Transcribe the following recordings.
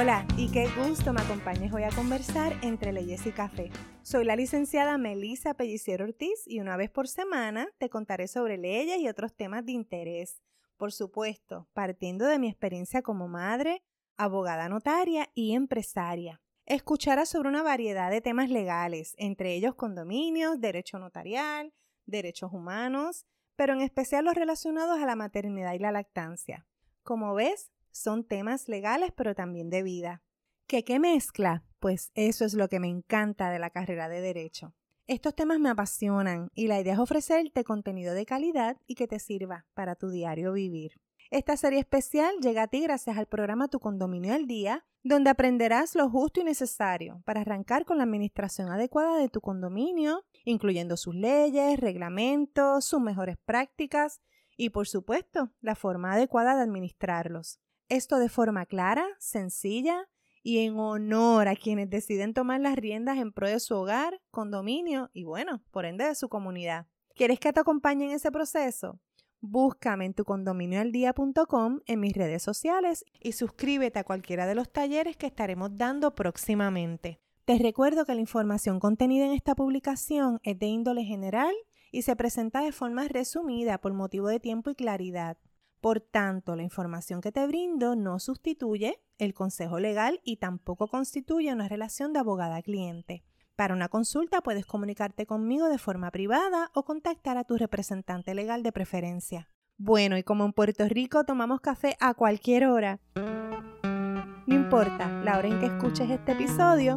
Hola y qué gusto me acompañes hoy a conversar entre leyes y café. Soy la licenciada Melisa Pelliciero Ortiz y una vez por semana te contaré sobre leyes y otros temas de interés. Por supuesto, partiendo de mi experiencia como madre, abogada notaria y empresaria. Escucharás sobre una variedad de temas legales, entre ellos condominios, derecho notarial, derechos humanos, pero en especial los relacionados a la maternidad y la lactancia. Como ves, son temas legales pero también de vida. ¿Qué qué mezcla? Pues eso es lo que me encanta de la carrera de derecho. Estos temas me apasionan y la idea es ofrecerte contenido de calidad y que te sirva para tu diario vivir. Esta serie especial llega a ti gracias al programa Tu Condominio al Día, donde aprenderás lo justo y necesario para arrancar con la administración adecuada de tu condominio, incluyendo sus leyes, reglamentos, sus mejores prácticas y, por supuesto, la forma adecuada de administrarlos. Esto de forma clara, sencilla y en honor a quienes deciden tomar las riendas en pro de su hogar, condominio y, bueno, por ende de su comunidad. ¿Quieres que te acompañe en ese proceso? Búscame en tu condominioaldía.com en mis redes sociales y suscríbete a cualquiera de los talleres que estaremos dando próximamente. Te recuerdo que la información contenida en esta publicación es de índole general y se presenta de forma resumida por motivo de tiempo y claridad. Por tanto, la información que te brindo no sustituye el consejo legal y tampoco constituye una relación de abogada-cliente. Para una consulta puedes comunicarte conmigo de forma privada o contactar a tu representante legal de preferencia. Bueno, y como en Puerto Rico tomamos café a cualquier hora, no importa la hora en que escuches este episodio,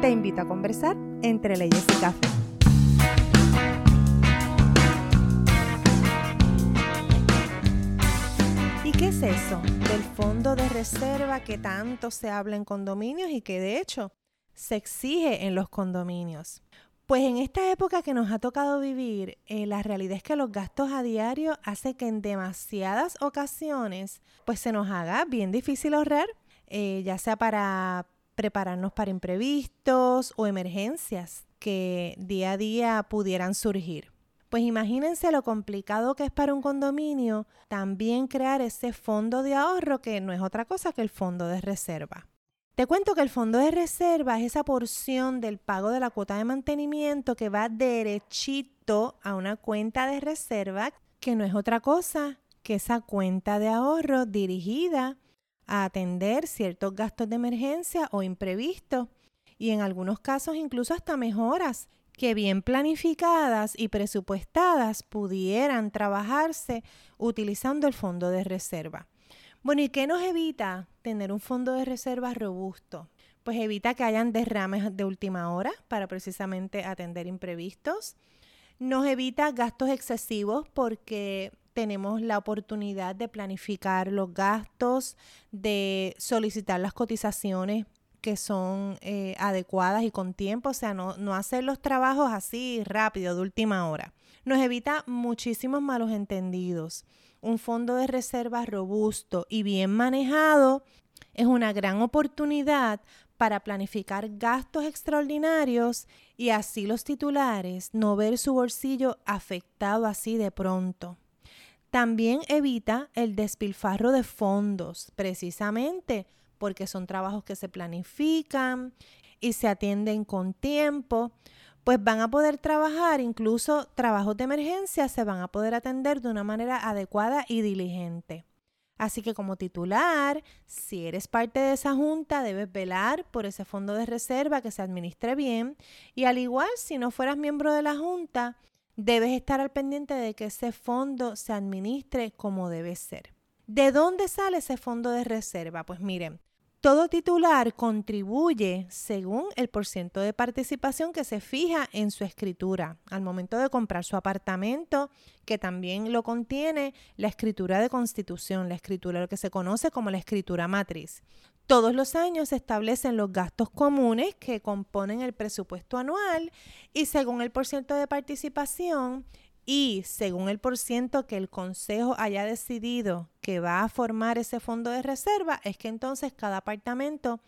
te invito a conversar entre leyes y café. Qué es eso del fondo de reserva que tanto se habla en condominios y que de hecho se exige en los condominios? Pues en esta época que nos ha tocado vivir, eh, la realidad es que los gastos a diario hace que en demasiadas ocasiones pues se nos haga bien difícil ahorrar, eh, ya sea para prepararnos para imprevistos o emergencias que día a día pudieran surgir. Pues imagínense lo complicado que es para un condominio también crear ese fondo de ahorro que no es otra cosa que el fondo de reserva. Te cuento que el fondo de reserva es esa porción del pago de la cuota de mantenimiento que va derechito a una cuenta de reserva que no es otra cosa que esa cuenta de ahorro dirigida a atender ciertos gastos de emergencia o imprevistos y en algunos casos incluso hasta mejoras que bien planificadas y presupuestadas pudieran trabajarse utilizando el fondo de reserva. Bueno, ¿y qué nos evita tener un fondo de reserva robusto? Pues evita que hayan derrames de última hora para precisamente atender imprevistos. Nos evita gastos excesivos porque tenemos la oportunidad de planificar los gastos, de solicitar las cotizaciones que son eh, adecuadas y con tiempo, o sea, no, no hacer los trabajos así rápido, de última hora. Nos evita muchísimos malos entendidos. Un fondo de reserva robusto y bien manejado es una gran oportunidad para planificar gastos extraordinarios y así los titulares no ver su bolsillo afectado así de pronto. También evita el despilfarro de fondos, precisamente porque son trabajos que se planifican y se atienden con tiempo, pues van a poder trabajar, incluso trabajos de emergencia se van a poder atender de una manera adecuada y diligente. Así que como titular, si eres parte de esa junta, debes velar por ese fondo de reserva que se administre bien y al igual si no fueras miembro de la junta, debes estar al pendiente de que ese fondo se administre como debe ser. ¿De dónde sale ese fondo de reserva? Pues miren, todo titular contribuye según el porcentaje de participación que se fija en su escritura al momento de comprar su apartamento, que también lo contiene la escritura de constitución, la escritura lo que se conoce como la escritura matriz. Todos los años se establecen los gastos comunes que componen el presupuesto anual y según el porcentaje de participación y según el porciento que el consejo haya decidido que va a formar ese fondo de reserva, es que entonces cada apartamento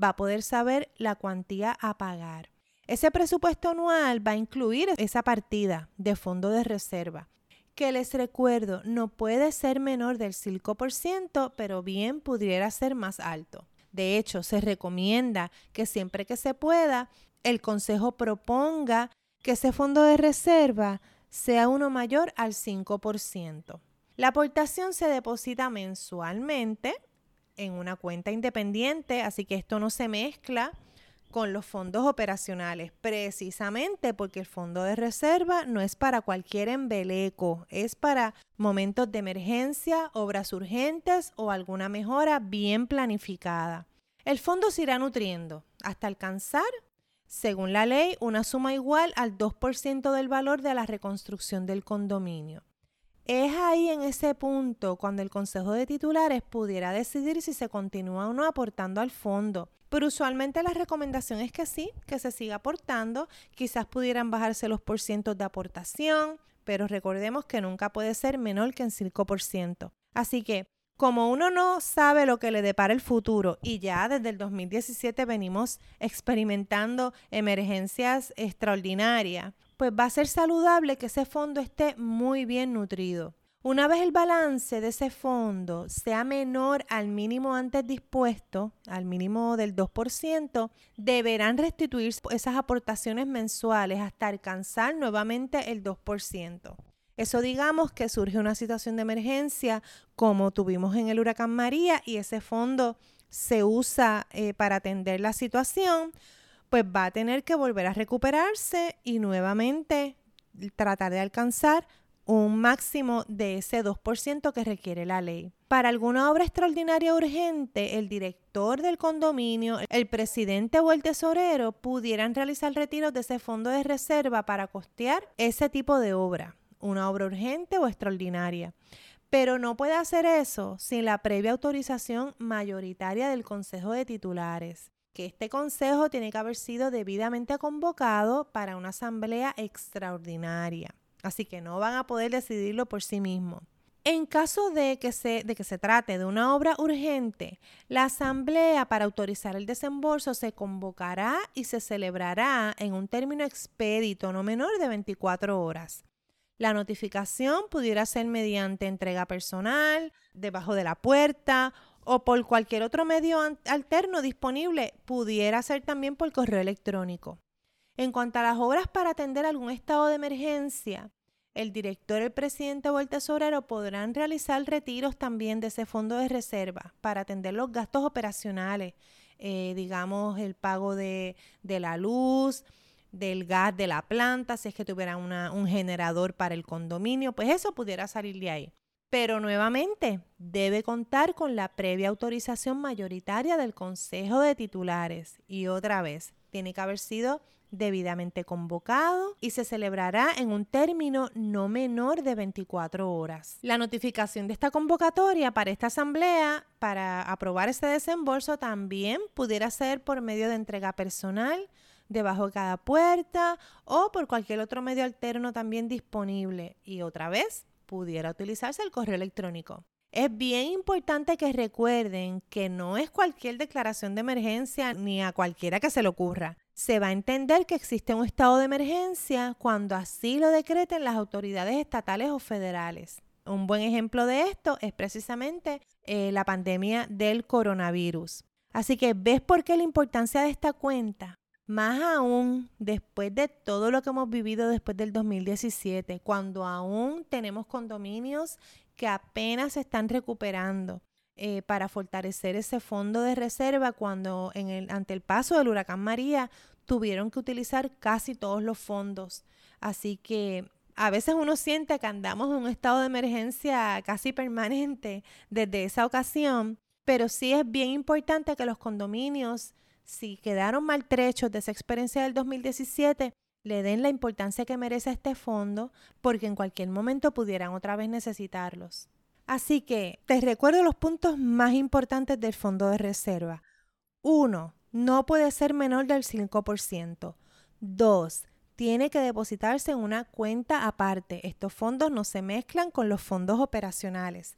va a poder saber la cuantía a pagar. Ese presupuesto anual va a incluir esa partida de fondo de reserva, que les recuerdo no puede ser menor del 5%, pero bien pudiera ser más alto. De hecho, se recomienda que siempre que se pueda, el Consejo proponga que ese fondo de reserva sea uno mayor al 5%. La aportación se deposita mensualmente en una cuenta independiente, así que esto no se mezcla con los fondos operacionales, precisamente porque el fondo de reserva no es para cualquier embeleco, es para momentos de emergencia, obras urgentes o alguna mejora bien planificada. El fondo se irá nutriendo hasta alcanzar, según la ley, una suma igual al 2% del valor de la reconstrucción del condominio. Es ahí en ese punto cuando el Consejo de Titulares pudiera decidir si se continúa o no aportando al fondo. Pero usualmente la recomendación es que sí, que se siga aportando. Quizás pudieran bajarse los porcientos de aportación, pero recordemos que nunca puede ser menor que en 5%. Así que, como uno no sabe lo que le depara el futuro y ya desde el 2017 venimos experimentando emergencias extraordinarias, pues va a ser saludable que ese fondo esté muy bien nutrido. Una vez el balance de ese fondo sea menor al mínimo antes dispuesto, al mínimo del 2%, deberán restituir esas aportaciones mensuales hasta alcanzar nuevamente el 2%. Eso digamos que surge una situación de emergencia como tuvimos en el huracán María y ese fondo se usa eh, para atender la situación, pues va a tener que volver a recuperarse y nuevamente tratar de alcanzar un máximo de ese 2% que requiere la ley. Para alguna obra extraordinaria urgente, el director del condominio, el presidente o el tesorero pudieran realizar retiros de ese fondo de reserva para costear ese tipo de obra, una obra urgente o extraordinaria. Pero no puede hacer eso sin la previa autorización mayoritaria del Consejo de Titulares que este consejo tiene que haber sido debidamente convocado para una asamblea extraordinaria. Así que no van a poder decidirlo por sí mismos. En caso de que, se, de que se trate de una obra urgente, la asamblea para autorizar el desembolso se convocará y se celebrará en un término expedito no menor de 24 horas. La notificación pudiera ser mediante entrega personal, debajo de la puerta o por cualquier otro medio alterno disponible, pudiera ser también por correo electrónico. En cuanto a las obras para atender algún estado de emergencia, el director, el presidente o el tesorero podrán realizar retiros también de ese fondo de reserva para atender los gastos operacionales, eh, digamos el pago de, la luz, del gas de la planta, si es que tuviera un generador para el condominio, pues eso pudiera salir de ahí. Pero nuevamente debe contar con la previa autorización mayoritaria del Consejo de Titulares. Y otra vez, tiene que haber sido debidamente convocado y se celebrará en un término no menor de 24 horas. La notificación de esta convocatoria para esta asamblea para aprobar ese desembolso también pudiera ser por medio de entrega personal debajo de cada puerta o por cualquier otro medio alterno también disponible. Y otra vez, pudiera utilizarse el correo electrónico. Es bien importante que recuerden que no es cualquier declaración de emergencia ni a cualquiera que se le ocurra. Se va a entender que existe un estado de emergencia cuando así lo decreten las autoridades estatales o federales. Un buen ejemplo de esto es precisamente eh, la pandemia del coronavirus. Así que ves por qué la importancia de esta cuenta más aún después de todo lo que hemos vivido después del 2017, cuando aún tenemos condominios que apenas se están recuperando eh, para fortalecer ese fondo de reserva cuando en el, ante el paso del huracán María tuvieron que utilizar casi todos los fondos. Así que a veces uno siente que andamos en un estado de emergencia casi permanente desde esa ocasión, pero sí es bien importante que los condominios si quedaron maltrechos de esa experiencia del 2017, le den la importancia que merece este fondo porque en cualquier momento pudieran otra vez necesitarlos. Así que te recuerdo los puntos más importantes del fondo de reserva. 1. No puede ser menor del 5%. 2. Tiene que depositarse en una cuenta aparte. Estos fondos no se mezclan con los fondos operacionales.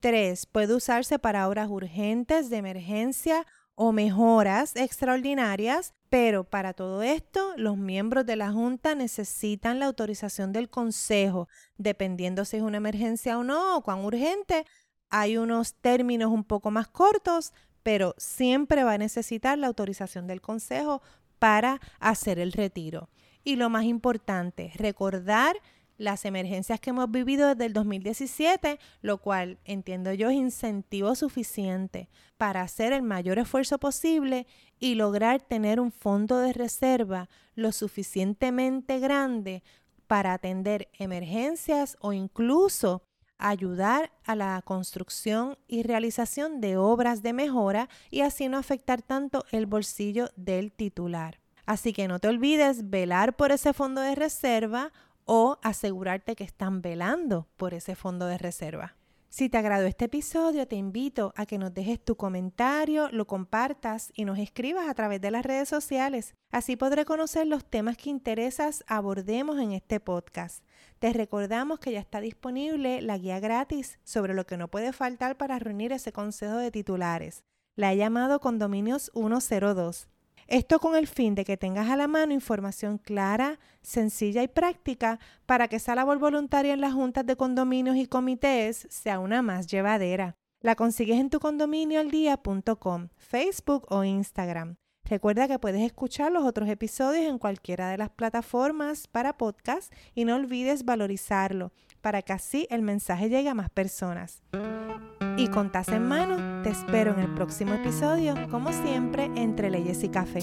3. Puede usarse para obras urgentes, de emergencia o mejoras extraordinarias, pero para todo esto los miembros de la Junta necesitan la autorización del Consejo, dependiendo si es una emergencia o no, o cuán urgente. Hay unos términos un poco más cortos, pero siempre va a necesitar la autorización del consejo para hacer el retiro. Y lo más importante, recordar las emergencias que hemos vivido desde el 2017, lo cual entiendo yo es incentivo suficiente para hacer el mayor esfuerzo posible y lograr tener un fondo de reserva lo suficientemente grande para atender emergencias o incluso ayudar a la construcción y realización de obras de mejora y así no afectar tanto el bolsillo del titular. Así que no te olvides velar por ese fondo de reserva o asegurarte que están velando por ese fondo de reserva. Si te agradó este episodio, te invito a que nos dejes tu comentario, lo compartas y nos escribas a través de las redes sociales. Así podré conocer los temas que interesas abordemos en este podcast. Te recordamos que ya está disponible la guía gratis sobre lo que no puede faltar para reunir ese consejo de titulares. La he llamado Condominios 102. Esto con el fin de que tengas a la mano información clara, sencilla y práctica para que esa labor voluntaria en las juntas de condominios y comités sea una más llevadera. La consigues en tu condominioaldía.com, Facebook o Instagram. Recuerda que puedes escuchar los otros episodios en cualquiera de las plataformas para podcast y no olvides valorizarlo para que así el mensaje llegue a más personas. Y con taza en mano, te espero en el próximo episodio, como siempre, entre leyes y café.